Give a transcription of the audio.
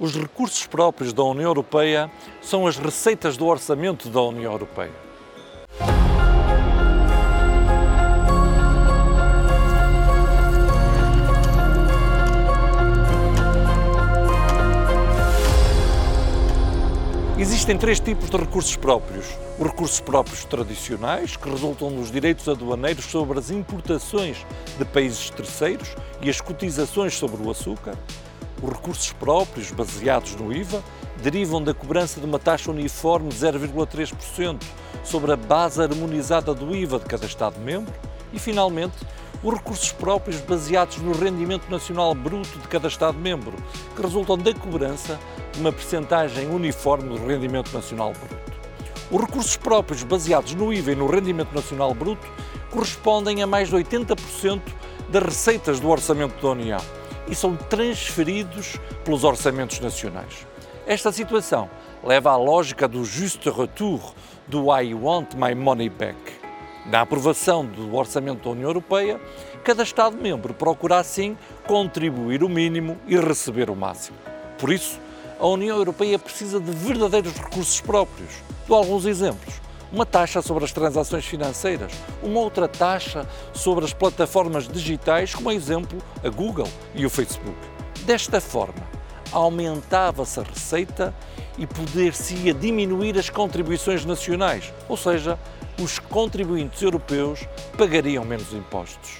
Os recursos próprios da União Europeia são as receitas do orçamento da União Europeia. Existem três tipos de recursos próprios. Os recursos próprios tradicionais, que resultam dos direitos aduaneiros sobre as importações de países terceiros e as cotizações sobre o açúcar. Os recursos próprios, baseados no IVA, derivam da cobrança de uma taxa uniforme de 0,3% sobre a base harmonizada do IVA de cada Estado-membro. E, finalmente, os recursos próprios baseados no rendimento nacional bruto de cada Estado-membro, que resultam da cobrança de uma percentagem uniforme do rendimento nacional bruto. Os recursos próprios baseados no IVA e no rendimento nacional bruto correspondem a mais de 80% das receitas do orçamento da União e são transferidos pelos orçamentos nacionais. Esta situação leva à lógica do juste retour, do I want my money back. Na aprovação do orçamento da União Europeia, cada Estado-membro procura assim contribuir o mínimo e receber o máximo. Por isso, a União Europeia precisa de verdadeiros recursos próprios. Dou alguns exemplos uma taxa sobre as transações financeiras, uma outra taxa sobre as plataformas digitais, como exemplo a Google e o Facebook. Desta forma, aumentava-se a receita e poder-se-ia diminuir as contribuições nacionais, ou seja, os contribuintes europeus pagariam menos impostos.